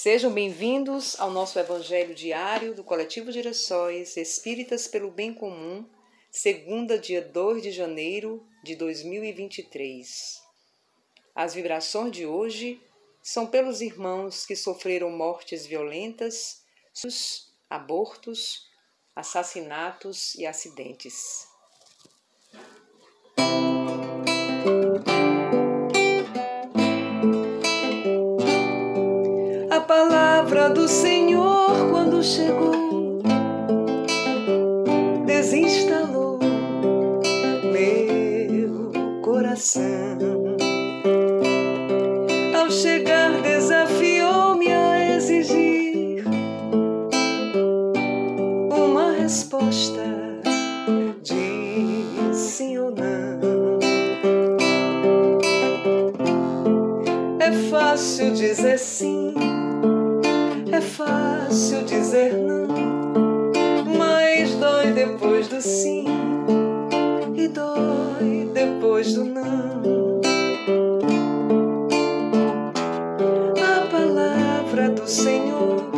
Sejam bem-vindos ao nosso Evangelho diário do Coletivo Girassóis Espíritas pelo Bem Comum, segunda, dia 2 de janeiro de 2023. As vibrações de hoje são pelos irmãos que sofreram mortes violentas, abortos, assassinatos e acidentes. Do Senhor, quando chegou, desinstalou meu coração. Ao chegar, desafiou-me a exigir uma resposta fácil dizer não, mas dói depois do sim e dói depois do não. A palavra do Senhor,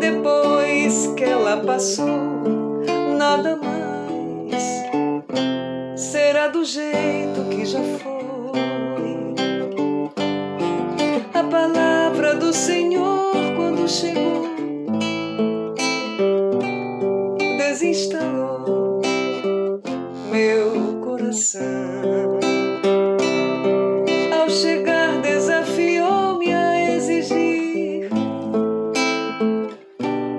depois que ela passou, nada mais será do jeito que já foi. Ao chegar, desafiou-me a exigir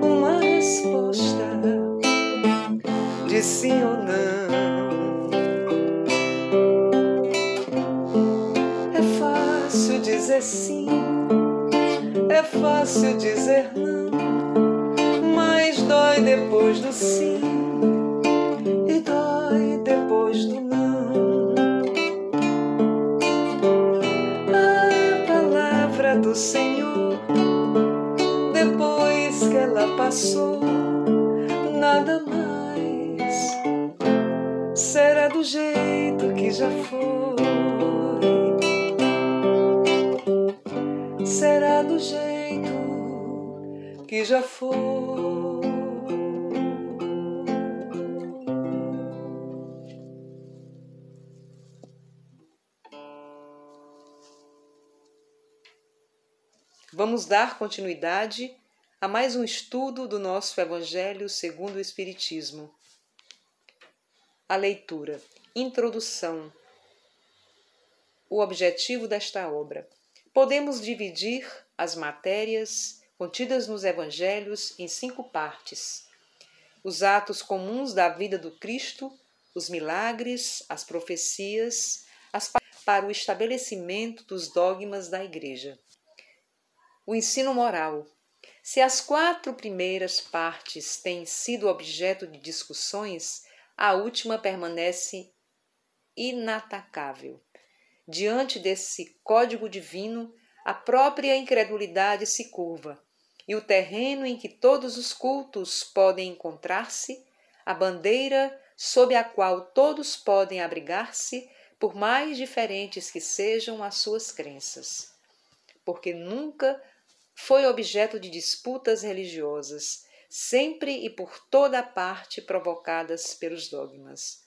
uma resposta de sim ou não. É fácil dizer sim, é fácil dizer não, mas dói depois do sim passou, nada mais será do jeito que já foi. Será do jeito que já foi. Vamos dar continuidade a mais um estudo do nosso Evangelho segundo o Espiritismo. A leitura. Introdução. O objetivo desta obra. Podemos dividir as matérias contidas nos Evangelhos em cinco partes: os atos comuns da vida do Cristo, os milagres, as profecias, as para o estabelecimento dos dogmas da Igreja. O ensino moral. Se as quatro primeiras partes têm sido objeto de discussões, a última permanece inatacável. Diante desse código divino, a própria incredulidade se curva, e o terreno em que todos os cultos podem encontrar-se, a bandeira sob a qual todos podem abrigar-se, por mais diferentes que sejam as suas crenças. Porque nunca foi objeto de disputas religiosas, sempre e por toda parte provocadas pelos dogmas.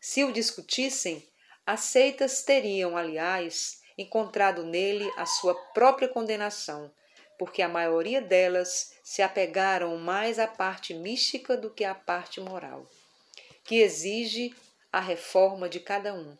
Se o discutissem, as seitas teriam, aliás, encontrado nele a sua própria condenação, porque a maioria delas se apegaram mais à parte mística do que à parte moral, que exige a reforma de cada um.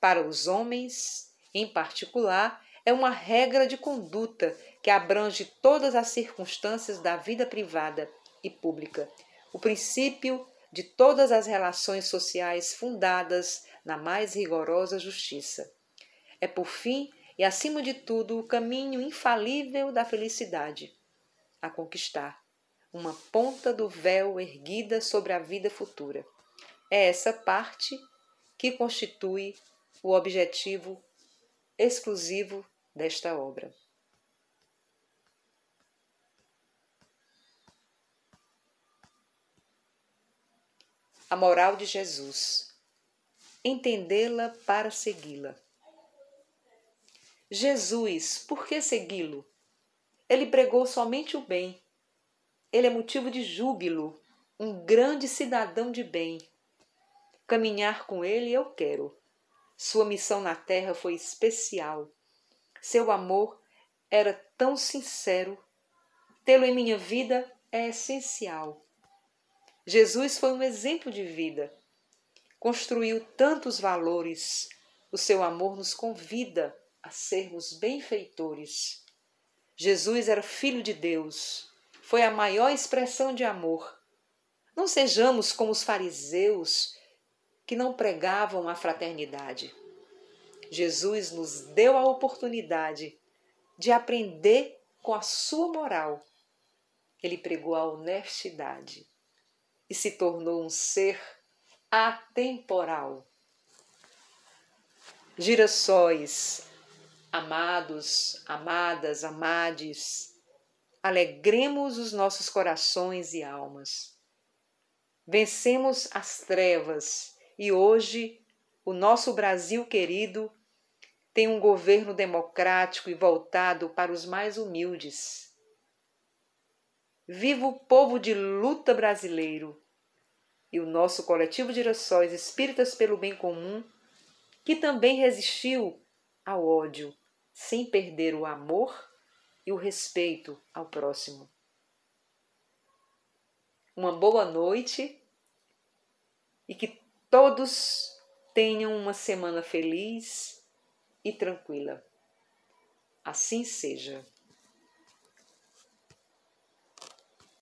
Para os homens, em particular, é uma regra de conduta que abrange todas as circunstâncias da vida privada e pública, o princípio de todas as relações sociais fundadas na mais rigorosa justiça. É, por fim, e acima de tudo, o caminho infalível da felicidade a conquistar, uma ponta do véu erguida sobre a vida futura. É essa parte que constitui o objetivo exclusivo desta obra. A moral de Jesus. Entendê-la para segui-la. Jesus, por que segui-lo? Ele pregou somente o bem. Ele é motivo de júbilo, um grande cidadão de bem. Caminhar com ele eu quero. Sua missão na terra foi especial. Seu amor era tão sincero. Tê-lo em minha vida é essencial. Jesus foi um exemplo de vida. Construiu tantos valores. O seu amor nos convida a sermos benfeitores. Jesus era filho de Deus. Foi a maior expressão de amor. Não sejamos como os fariseus que não pregavam a fraternidade. Jesus nos deu a oportunidade de aprender com a sua moral. Ele pregou a honestidade e se tornou um ser atemporal. Girassóis, amados, amadas, amades, alegremos os nossos corações e almas. Vencemos as trevas e hoje o nosso Brasil querido tem um governo democrático e voltado para os mais humildes. Viva o povo de luta brasileiro e o nosso coletivo de Girassóis Espíritas pelo Bem Comum, que também resistiu ao ódio, sem perder o amor e o respeito ao próximo. Uma boa noite e que todos tenham uma semana feliz e tranquila. Assim seja.